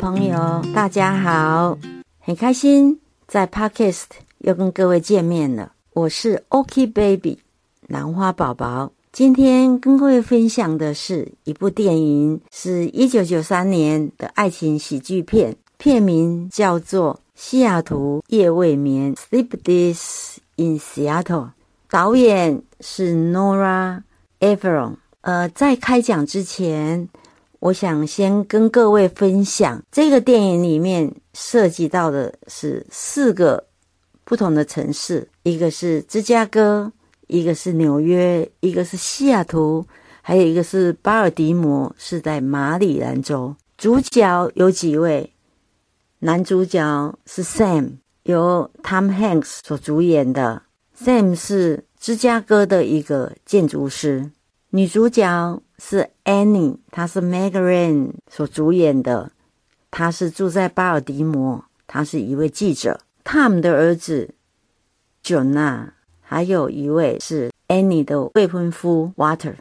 朋友，大家好，很开心在 Podcast 又跟各位见面了。我是 OK Baby 兰花宝宝，今天跟各位分享的是一部电影，是一九九三年的爱情喜剧片，片名叫做《西雅图夜未眠》（Sleepless in Seattle），导演是 Nora Ephron。呃，在开讲之前。我想先跟各位分享，这个电影里面涉及到的是四个不同的城市，一个是芝加哥，一个是纽约，一个是西雅图，还有一个是巴尔的摩，是在马里兰州。主角有几位？男主角是 Sam，由 Tom Hanks 所主演的。Sam 是芝加哥的一个建筑师。女主角。是 Annie，她是 Megan 所主演的。她是住在巴尔的摩，她是一位记者。Tom 的儿子 Jonah，还有一位是 Annie 的未婚夫 Water。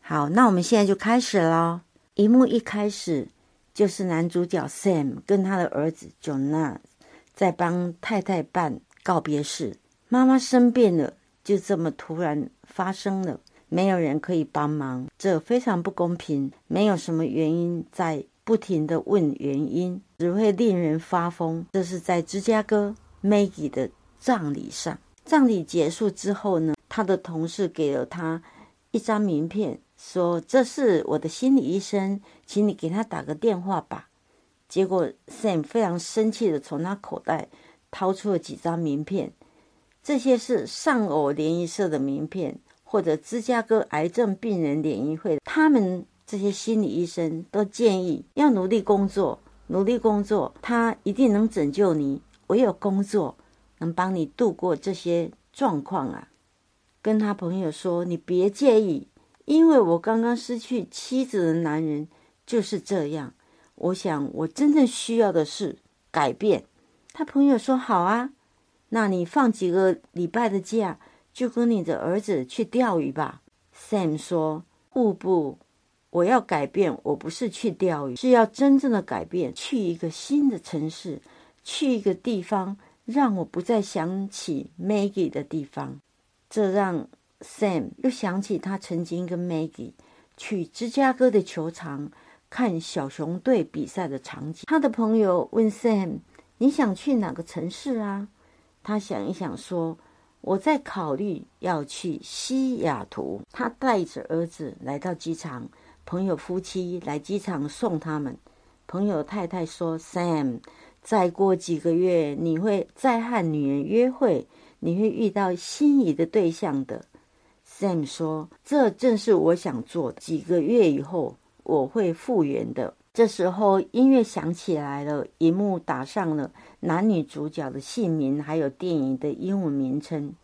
好，那我们现在就开始喽。一幕一开始就是男主角 Sam 跟他的儿子 Jonah 在帮太太办告别式。妈妈生病了，就这么突然发生了。没有人可以帮忙，这非常不公平。没有什么原因，在不停的问原因，只会令人发疯。这是在芝加哥 Maggie 的葬礼上，葬礼结束之后呢，他的同事给了他一张名片，说：“这是我的心理医生，请你给他打个电话吧。”结果 Sam 非常生气的从他口袋掏出了几张名片，这些是上偶联谊社的名片。或者芝加哥癌症病人联谊会，他们这些心理医生都建议要努力工作，努力工作，他一定能拯救你。唯有工作能帮你度过这些状况啊！跟他朋友说，你别介意，因为我刚刚失去妻子的男人就是这样。我想，我真正需要的是改变。他朋友说：“好啊，那你放几个礼拜的假。”就跟你的儿子去钓鱼吧，Sam 说：“不不，我要改变，我不是去钓鱼，是要真正的改变，去一个新的城市，去一个地方，让我不再想起 Maggie 的地方。”这让 Sam 又想起他曾经跟 Maggie 去芝加哥的球场看小熊队比赛的场景。他的朋友问 Sam：“ 你想去哪个城市啊？”他想一想说。我在考虑要去西雅图。他带着儿子来到机场，朋友夫妻来机场送他们。朋友太太说：“Sam，再过几个月你会再和女人约会，你会遇到心仪的对象的。”Sam 说：“这正是我想做。几个月以后我会复原的。”这时候音乐响起来了，荧幕打上了男女主角的姓名，还有电影的英文名称，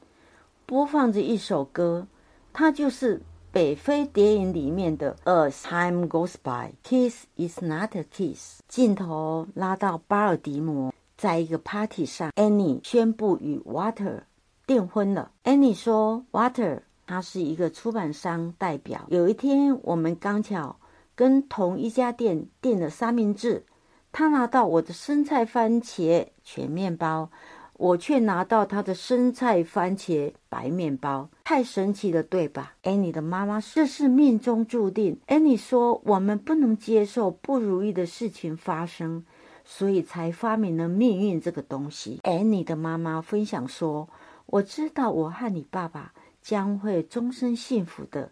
播放着一首歌，它就是《北非谍影》里面的《As Time Goes By》，Kiss is not a kiss。镜头拉到巴尔的摩，在一个 party 上，Annie 宣布与 Water 订婚了。Annie 说：“Water，他是一个出版商代表。有一天，我们刚巧。”跟同一家店订了三明治，他拿到我的生菜番茄全面包，我却拿到他的生菜番茄白面包，太神奇了，对吧安妮的妈妈，这是命中注定。安妮说，我们不能接受不如意的事情发生，所以才发明了命运这个东西。安妮的妈妈分享说，我知道我和你爸爸将会终身幸福的，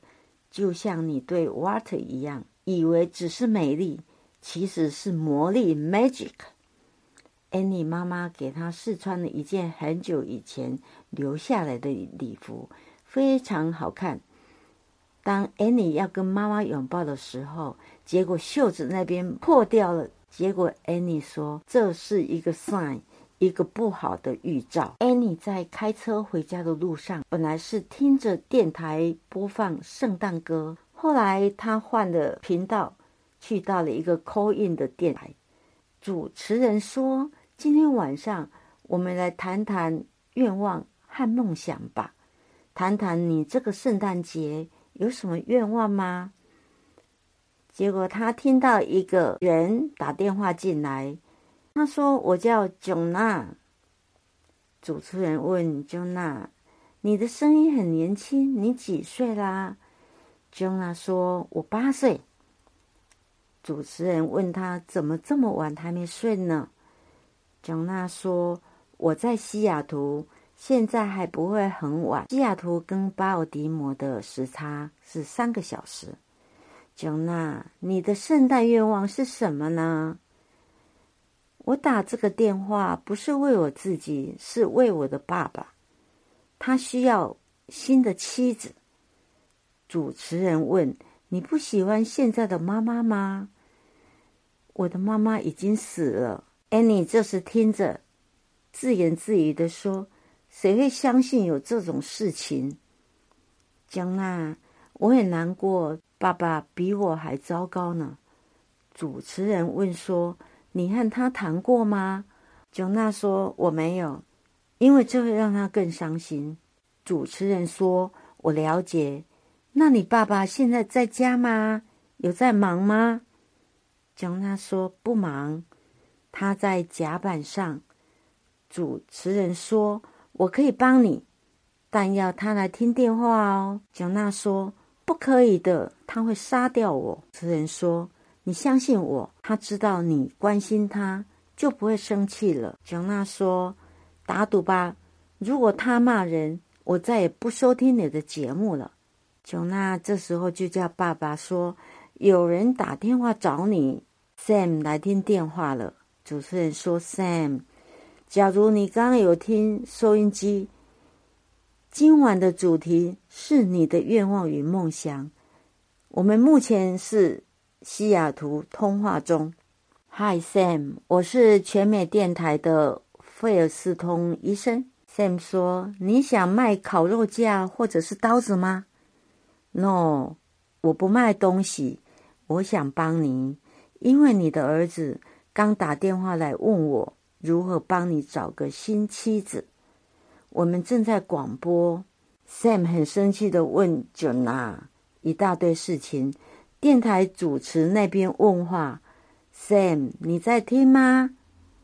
就像你对 Water 一样。以为只是美丽，其实是魔力 （magic）。Annie 妈妈给她试穿了一件很久以前留下来的礼服，非常好看。当 Annie 要跟妈妈拥抱的时候，结果袖子那边破掉了。结果 Annie 说这是一个 sign，一个不好的预兆。Annie 在开车回家的路上，本来是听着电台播放圣诞歌。后来他换了频道，去到了一个 call in 的电台。主持人说：“今天晚上我们来谈谈愿望和梦想吧，谈谈你这个圣诞节有什么愿望吗？”结果他听到一个人打电话进来，他说：“我叫囧娜。”主持人问囧娜：“你的声音很年轻，你几岁啦？”娜说：“我八岁。”主持人问他：“怎么这么晚还没睡呢？”囧娜说：“我在西雅图。”现在还不会很晚。西雅图跟巴尔的摩的时差是三个小时。琼娜，你的圣诞愿望是什么呢？我打这个电话不是为我自己，是为我的爸爸。他需要新的妻子。主持人问：“你不喜欢现在的妈妈吗？”我的妈妈已经死了。安妮这时听着，自言自语的说。谁会相信有这种事情？江娜，我很难过。爸爸比我还糟糕呢。主持人问说：“你和他谈过吗？”江娜说：“我没有，因为这会让他更伤心。”主持人说：“我了解。那你爸爸现在在家吗？有在忙吗？”江娜说：“不忙，他在甲板上。”主持人说。我可以帮你，但要他来听电话哦。蒋娜说：“不可以的，他会杀掉我。”词人说：“你相信我，他知道你关心他，就不会生气了。”蒋娜说：“打赌吧，如果他骂人，我再也不收听你的节目了。”蒋娜这时候就叫爸爸说：“有人打电话找你，Sam 来听电话了。”主持人说：“Sam。”假如你刚有听收音机，今晚的主题是你的愿望与梦想。我们目前是西雅图通话中。Hi Sam，我是全美电台的费尔斯通医生。Sam 说：“你想卖烤肉架或者是刀子吗？”No，我不卖东西。我想帮你，因为你的儿子刚打电话来问我。如何帮你找个新妻子？我们正在广播。Sam 很生气的问 Jona 一大堆事情。电台主持那边问话：“Sam，你在听吗？”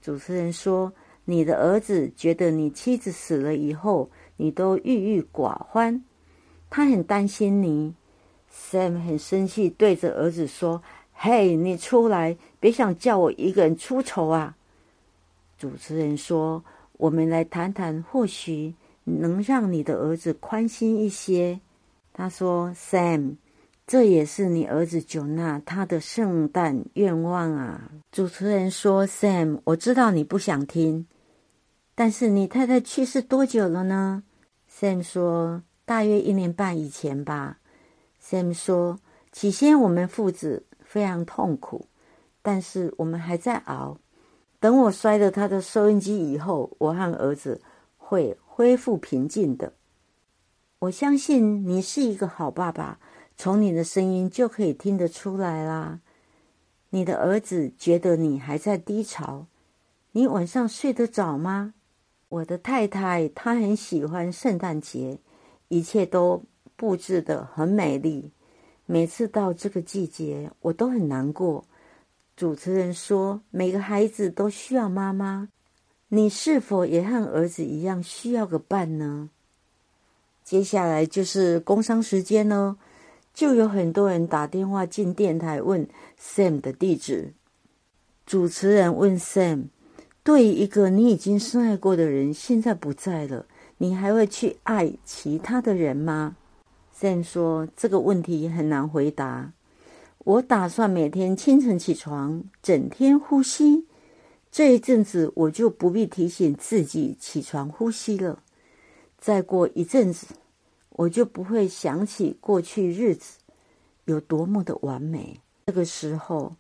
主持人说：“你的儿子觉得你妻子死了以后，你都郁郁寡欢，他很担心你。”Sam 很生气，对着儿子说：“嘿，你出来，别想叫我一个人出丑啊！”主持人说：“我们来谈谈，或许能让你的儿子宽心一些。”他说：“Sam，这也是你儿子九娜他的圣诞愿望啊。”主持人说：“Sam，我知道你不想听，但是你太太去世多久了呢？”Sam 说：“大约一年半以前吧。”Sam 说：“起先我们父子非常痛苦，但是我们还在熬。”等我摔了他的收音机以后，我和儿子会恢复平静的。我相信你是一个好爸爸，从你的声音就可以听得出来啦。你的儿子觉得你还在低潮，你晚上睡得着吗？我的太太她很喜欢圣诞节，一切都布置的很美丽。每次到这个季节，我都很难过。主持人说：“每个孩子都需要妈妈，你是否也和儿子一样需要个伴呢？”接下来就是工商时间哦，就有很多人打电话进电台问 Sam 的地址。主持人问 Sam：“ 对一个你已经深爱过的人现在不在了，你还会去爱其他的人吗虽然说：“这个问题很难回答。”我打算每天清晨起床，整天呼吸。这一阵子我就不必提醒自己起床呼吸了。再过一阵子，我就不会想起过去日子有多么的完美。这个时候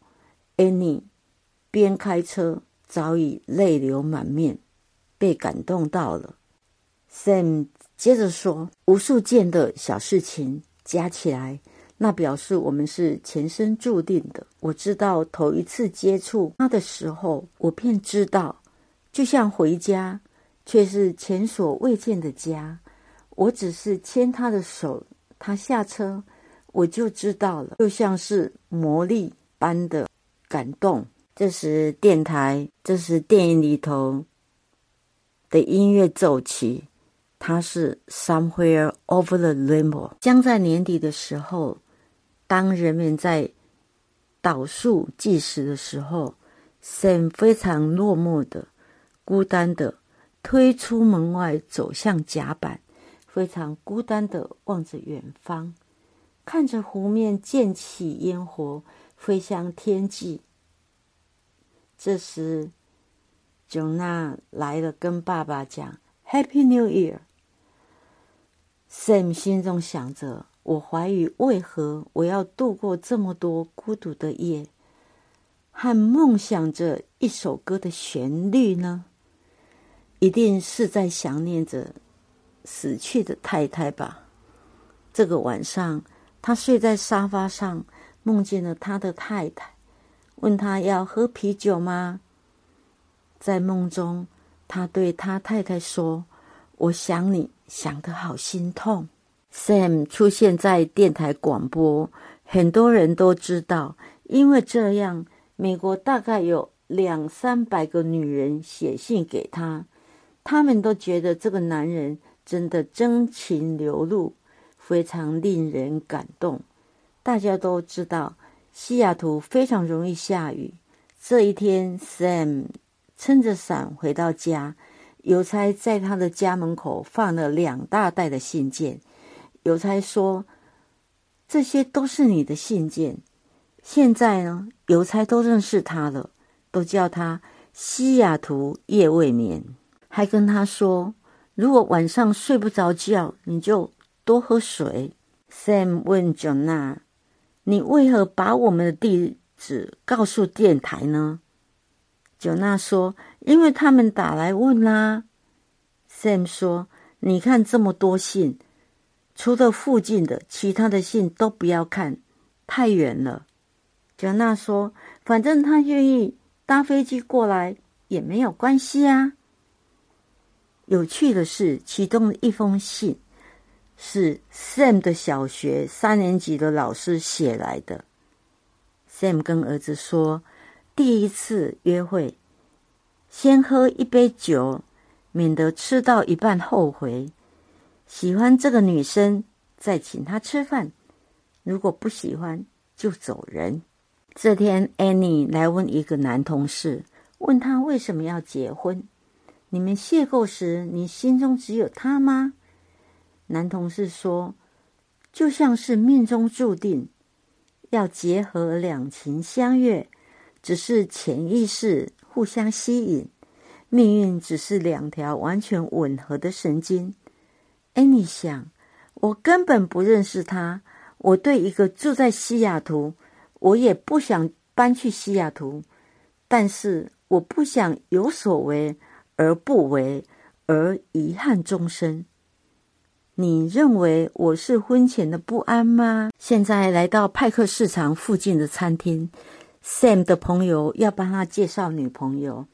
，Annie 边开车，早已泪流满面，被感动到了。Sam 接着说：“无数件的小事情加起来。”那表示我们是前生注定的。我知道头一次接触他的时候，我便知道，就像回家，却是前所未见的家。我只是牵他的手，他下车，我就知道了，就像是魔力般的感动。这时，电台，这时电影里头的音乐奏起，它是《Somewhere Over the Rainbow》。将在年底的时候，当人们在倒数计时的时候，Sam 非常落寞的、孤单的推出门外，走向甲板，非常孤单的望着远方，看着湖面溅起烟火，飞向天际。这时，囧娜来了，跟爸爸讲 “Happy New Year”。Sam 心中想着：“我怀疑，为何我要度过这么多孤独的夜，和梦想着一首歌的旋律呢？一定是在想念着死去的太太吧。”这个晚上，他睡在沙发上，梦见了他的太太。问他要喝啤酒吗？在梦中，他对他太太说：“我想你想得好心痛。” Sam 出现在电台广播，很多人都知道，因为这样，美国大概有两三百个女人写信给他，他们都觉得这个男人真的真情流露，非常令人感动。大家都知道。西雅图非常容易下雨。这一天，Sam 撑着伞回到家，邮差在他的家门口放了两大袋的信件。邮差说：“这些都是你的信件。”现在呢，邮差都认识他了，都叫他西雅图夜未眠，还跟他说：“如果晚上睡不着觉，你就多喝水。”Sam 问 Jonna。你为何把我们的地址告诉电台呢？Jonah 说：“因为他们打来问啦。” Sam 说：“你看这么多信，除了附近的，其他的信都不要看，太远了。”九娜说：“反正他愿意搭飞机过来也没有关系啊。”有趣的是，其中一封信。是 Sam 的小学三年级的老师写来的。Sam 跟儿子说：“第一次约会，先喝一杯酒，免得吃到一半后悔。喜欢这个女生，再请她吃饭；如果不喜欢，就走人。”这天，Annie 来问一个男同事，问他为什么要结婚？你们邂逅时，你心中只有他吗？男同事说：“就像是命中注定要结合，两情相悦，只是潜意识互相吸引，命运只是两条完全吻合的神经。”哎，你想，我根本不认识他，我对一个住在西雅图，我也不想搬去西雅图，但是我不想有所为而不为，而遗憾终生。你认为我是婚前的不安吗？现在来到派克市场附近的餐厅，Sam 的朋友要帮他介绍女朋友。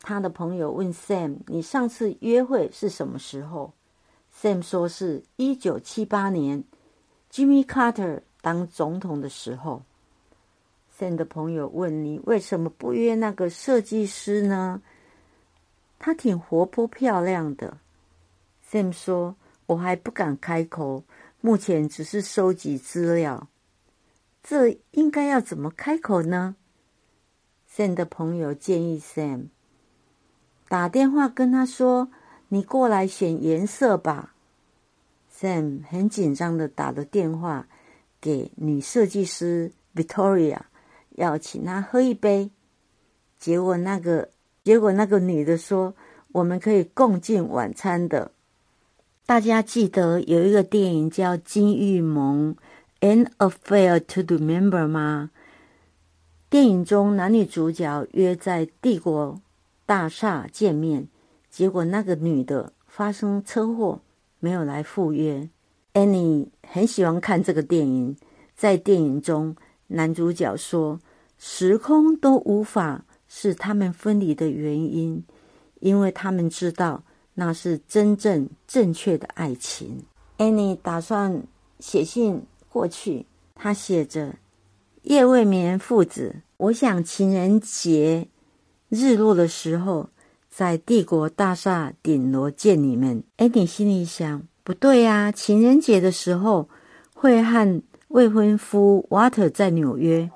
他的朋友问 Sam：“ 你上次约会是什么时候？”Sam 说：“是一九七八年，Jimmy Carter 当总统的时候。”Sam 的朋友问：“你为什么不约那个设计师呢？”他挺活泼漂亮的。Sam 说。我还不敢开口，目前只是收集资料。这应该要怎么开口呢？Sam 的朋友建议 Sam 打电话跟他说：“你过来选颜色吧。”Sam 很紧张的打了电话给女设计师 Victoria，要请她喝一杯。结果那个结果那个女的说：“我们可以共进晚餐的。”大家记得有一个电影叫《金玉盟》（An Affair to Remember） 吗？电影中男女主角约在帝国大厦见面，结果那个女的发生车祸，没有来赴约。Annie 很喜欢看这个电影，在电影中，男主角说：“时空都无法是他们分离的原因，因为他们知道。”那是真正正确的爱情。Annie 打算写信过去，他写着：“叶未眠父子，我想情人节日落的时候，在帝国大厦顶楼见你们。”艾迪心里想：“不对呀，情人节的时候会和未婚夫 Water 在纽约，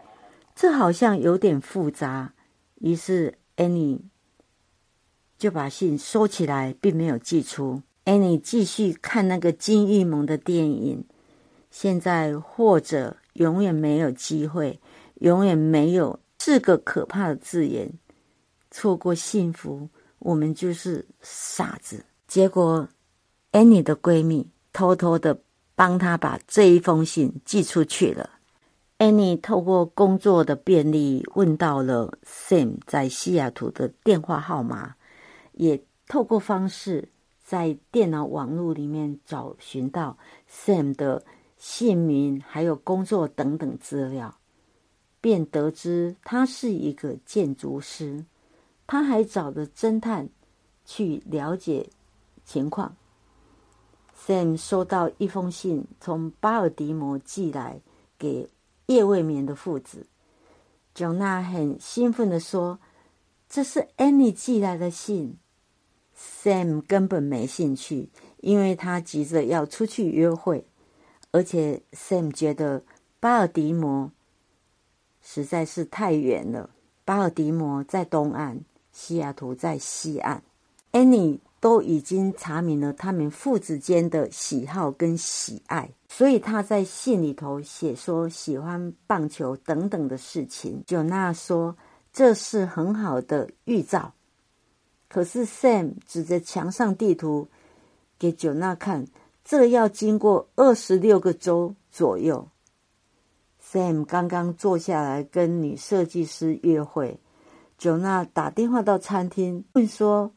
这好像有点复杂。”于是 Annie 就把信收起来，并没有寄出。艾米继续看那个金玉萌的电影。现在或者永远没有机会，永远没有四个可怕的字眼，错过幸福，我们就是傻子。结果，Annie 的闺蜜偷偷的帮她把这一封信寄出去了。Annie 透过工作的便利问到了 Sam 在西雅图的电话号码，也透过方式在电脑网络里面找寻到 Sam 的。姓名还有工作等等资料，便得知他是一个建筑师。他还找了侦探去了解情况。Sam 收到一封信，从巴尔的摩寄来给夜未眠的父子。乔纳很兴奋地说：“这是 Annie 寄来的信。”Sam 根本没兴趣，因为他急着要出去约会。而且，Sam 觉得巴尔的摩实在是太远了。巴尔的摩在东岸，西雅图在西岸。Annie 都已经查明了他们父子间的喜好跟喜爱，所以他在信里头写说喜欢棒球等等的事情。九娜说这是很好的预兆。可是 Sam 指着墙上地图给九娜看。这要经过二十六个周左右。Sam 刚刚坐下来跟女设计师约会，n 娜打电话到餐厅问说：“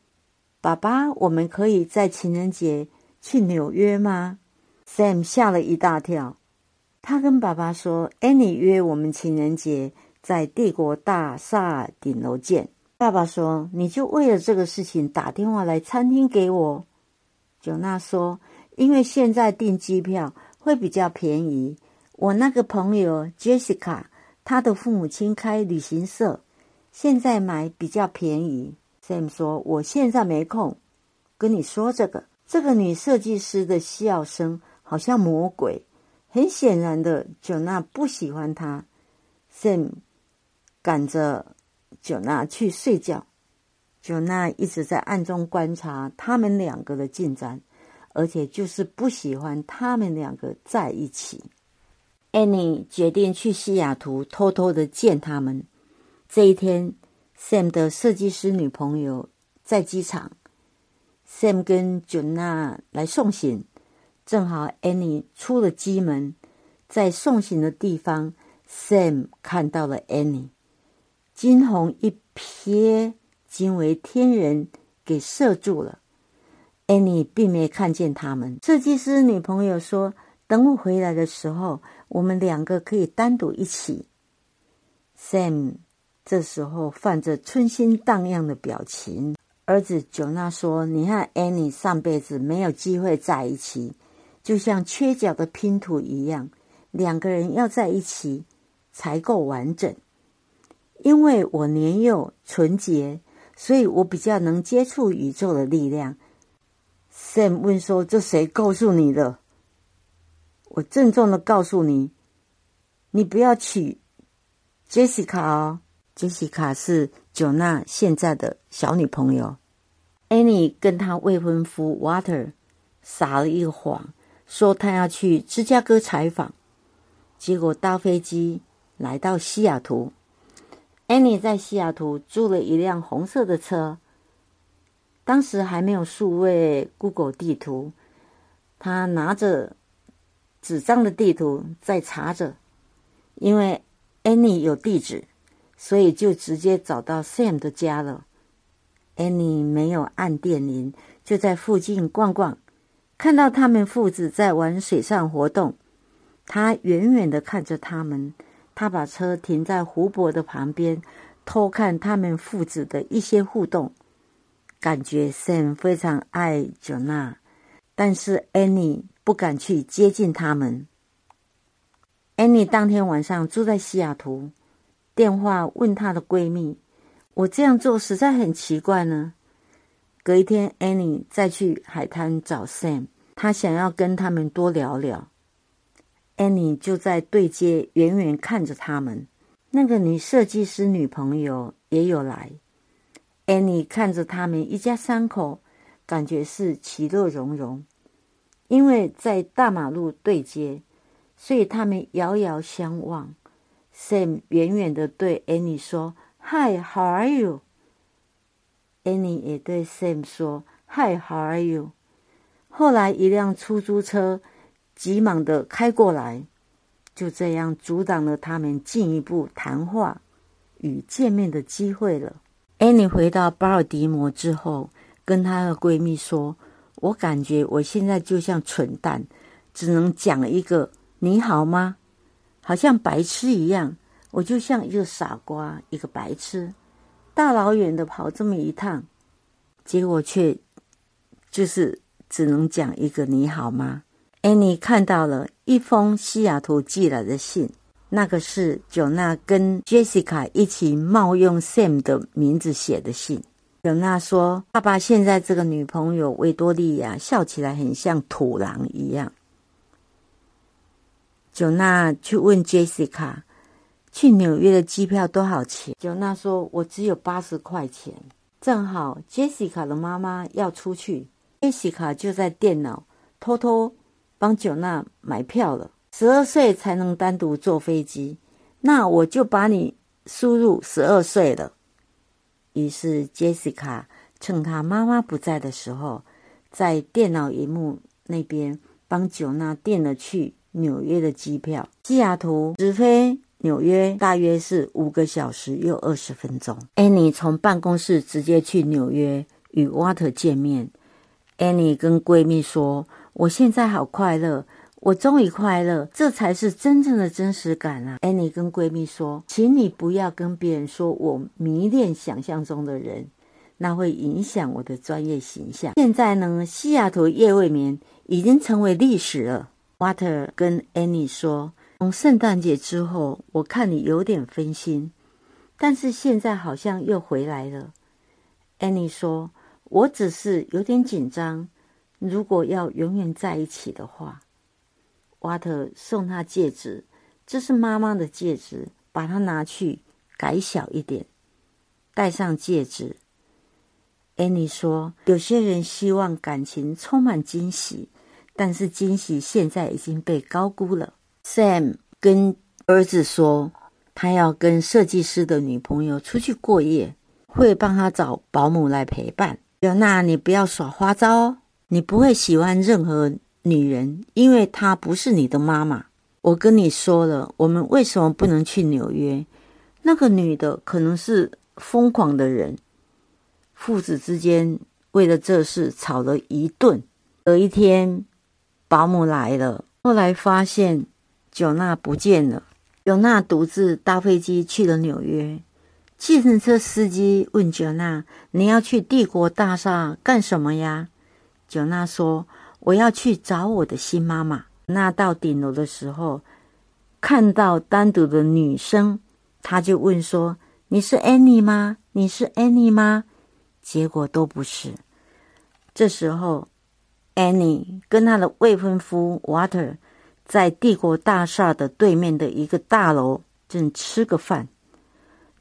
爸爸，我们可以在情人节去纽约吗？”Sam 吓了一大跳，他跟爸爸说：“Annie 约我们情人节在帝国大厦顶楼见。”爸爸说：“你就为了这个事情打电话来餐厅给我。”n 娜说。因为现在订机票会比较便宜。我那个朋友 Jessica，她的父母亲开旅行社，现在买比较便宜。Sam 说：“我现在没空跟你说这个。”这个女设计师的笑声好像魔鬼。很显然的九娜不喜欢他。Sam 赶着九娜去睡觉。九娜一直在暗中观察他们两个的进展。而且就是不喜欢他们两个在一起。Annie 决定去西雅图偷偷的见他们。这一天，Sam 的设计师女朋友在机场，Sam 跟 Junna 来送行。正好 Annie 出了机门，在送行的地方，Sam 看到了 Annie，惊鸿一瞥，惊为天人，给射住了。安妮并没看见他们。设计师女朋友说：“等我回来的时候，我们两个可以单独一起。”Sam 这时候泛着春心荡漾的表情。儿子 Jonna 说：“你和安妮上辈子没有机会在一起，就像缺角的拼图一样，两个人要在一起才够完整。因为我年幼纯洁，所以我比较能接触宇宙的力量。” Sam 问说：“这谁告诉你的？”我郑重的告诉你，你不要娶 Jessica 哦。Jessica 是九娜现在的小女朋友。Annie 跟她未婚夫 Water 撒了一个谎，说他要去芝加哥采访，结果搭飞机来到西雅图。Annie 在西雅图租了一辆红色的车。当时还没有数位 Google 地图，他拿着纸张的地图在查着，因为 Annie 有地址，所以就直接找到 Sam 的家了。Annie 没有按电铃，就在附近逛逛，看到他们父子在玩水上活动，他远远的看着他们，他把车停在湖泊的旁边，偷看他们父子的一些互动。感觉 Sam 非常爱 Jonna，但是 Annie 不敢去接近他们。Annie 当天晚上住在西雅图，电话问她的闺蜜：“我这样做实在很奇怪呢。”隔一天，Annie 再去海滩找 Sam，她想要跟他们多聊聊。Annie 就在对街远远看着他们。那个女设计师女朋友也有来。Annie 看着他们一家三口，感觉是其乐融融，因为在大马路对接。所以他们遥遥相望，Sam 远远的对 Annie 说：“Hi，how are you？”Annie 也对 Sam 说：“Hi，how are you？” 后来一辆出租车急忙的开过来，就这样阻挡了他们进一步谈话与见面的机会了。Annie 回到巴尔的摩之后，跟她的闺蜜说：“我感觉我现在就像蠢蛋，只能讲一个。”你好吗？好像白痴一样，我就像一个傻瓜，一个白痴，大老远的跑这么一趟，结果却就是只能讲一个你好吗？Annie 看到了一封西雅图寄来的信，那个是九娜跟 Jessica 一起冒用 Sam 的名字写的信。九娜说：“爸爸现在这个女朋友维多利亚笑起来很像土狼一样。”九娜去问 Jessica，去纽约的机票多少钱？九娜说：“我只有八十块钱。”正好 Jessica 的妈妈要出去，Jessica 就在电脑偷偷帮九娜买票了。十二岁才能单独坐飞机，那我就把你输入十二岁了。于是 Jessica 趁她妈妈不在的时候，在电脑荧幕那边帮九娜订了去。纽约的机票，西雅图直飞纽约大约是五个小时又二十分钟。Annie 从办公室直接去纽约与 Water 见面。Annie 跟闺蜜说：“我现在好快乐，我终于快乐，这才是真正的真实感啊。”Annie 跟闺蜜说：“请你不要跟别人说我迷恋想象中的人，那会影响我的专业形象。现在呢，西雅图夜未眠已经成为历史了。” Water 跟 Annie 说：“从圣诞节之后，我看你有点分心，但是现在好像又回来了。”Annie 说：“我只是有点紧张。如果要永远在一起的话瓦特送她戒指，这是妈妈的戒指，把它拿去改小一点，戴上戒指。安妮说：“有些人希望感情充满惊喜。”但是惊喜现在已经被高估了。Sam 跟儿子说，他要跟设计师的女朋友出去过夜，会帮他找保姆来陪伴。表娜，你不要耍花招哦！你不会喜欢任何女人，因为她不是你的妈妈。我跟你说了，我们为什么不能去纽约？那个女的可能是疯狂的人。父子之间为了这事吵了一顿。有一天。保姆来了，后来发现九娜不见了。九娜独自搭飞机去了纽约。计程车司机问九娜：“你要去帝国大厦干什么呀？”九娜说：“我要去找我的新妈妈。”那到顶楼的时候，看到单独的女生，他就问说：“你是 Annie 吗？你是 Annie 吗？”结果都不是。这时候。Annie 跟她的未婚夫 Water 在帝国大厦的对面的一个大楼正吃个饭，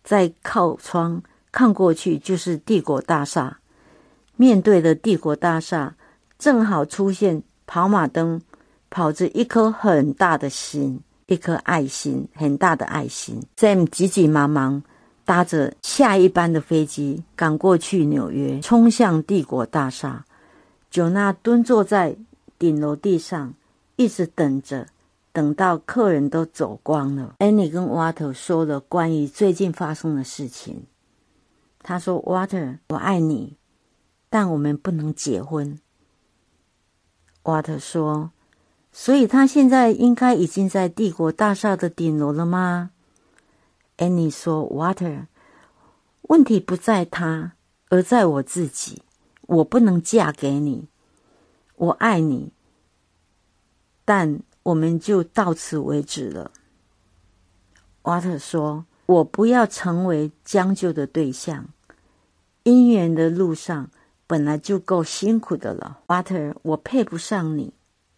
在靠窗看过去就是帝国大厦。面对的帝国大厦，正好出现跑马灯，跑着一颗很大的心，一颗爱心，很大的爱心。Sam 急急忙忙搭着下一班的飞机赶过去纽约，冲向帝国大厦。九娜蹲坐在顶楼地上，一直等着，等到客人都走光了。Annie 跟 Water 说了关于最近发生的事情。他说：“Water，我爱你，但我们不能结婚。瓦特说：“所以他现在应该已经在帝国大厦的顶楼了吗安妮说：“Water，问题不在他，而在我自己。”我不能嫁给你，我爱你，但我们就到此为止了。瓦特说：“我不要成为将就的对象。姻缘的路上本来就够辛苦的了。”Water，我配不上你。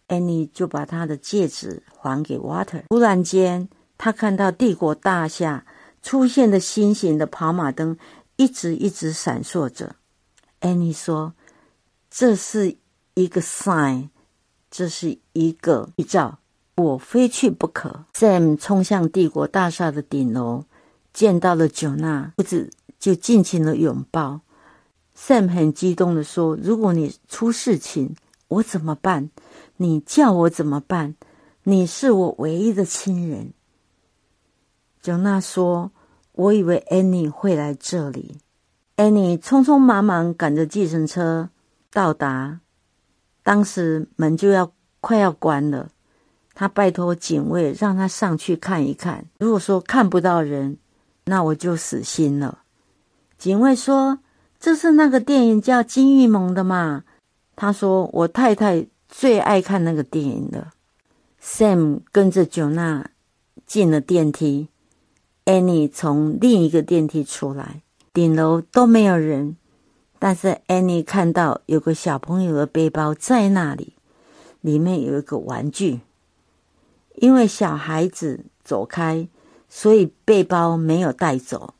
Annie 就把他的戒指还给 Water。突然间，他看到帝国大厦出现的新型的跑马灯，一直一直闪烁着。Annie 说：“这是一个 sign，这是一个预兆，我非去不可。”Sam 冲向帝国大厦的顶楼，见到了九娜，不止就尽情的拥抱。Sam 很激动的说：“如果你出事情，我怎么办？”你叫我怎么办？你是我唯一的亲人。九娜说：“我以为 Annie 会来这里。”Annie 匆匆忙忙赶着计程车到达，当时门就要快要关了。他拜托警卫让他上去看一看。如果说看不到人，那我就死心了。警卫说：“这是那个电影叫《金玉盟》的嘛？”他说：“我太太。”最爱看那个电影了。Sam 跟着九娜进了电梯，Annie 从另一个电梯出来，顶楼都没有人，但是 Annie 看到有个小朋友的背包在那里，里面有一个玩具。因为小孩子走开，所以背包没有带走。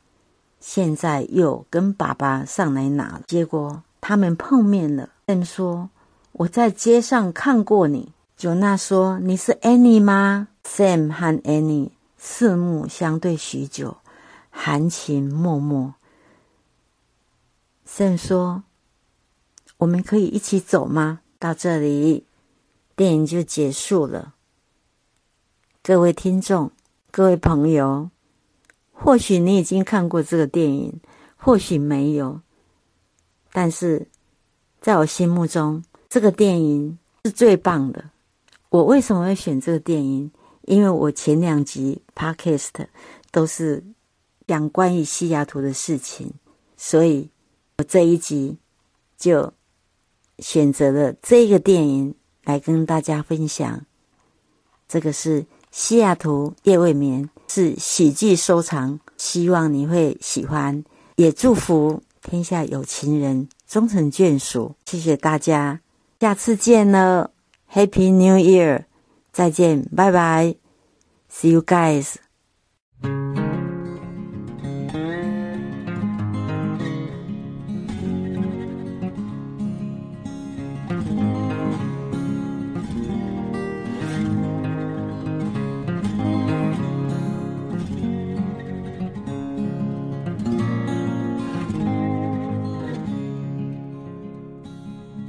现在又跟爸爸上来拿了，结果他们碰面了。Sam 说。我在街上看过你，九娜说：“你是 Annie 吗？”Sam 和 Annie 四目相对许久，含情脉脉。Sam 说：“我们可以一起走吗？”到这里，电影就结束了。各位听众，各位朋友，或许你已经看过这个电影，或许没有，但是在我心目中。这个电影是最棒的。我为什么会选这个电影？因为我前两集 podcast 都是讲关于西雅图的事情，所以我这一集就选择了这个电影来跟大家分享。这个是《西雅图夜未眠》，是喜剧收藏，希望你会喜欢，也祝福天下有情人终成眷属。谢谢大家。下次见了，Happy New Year！再见，拜拜，See you guys。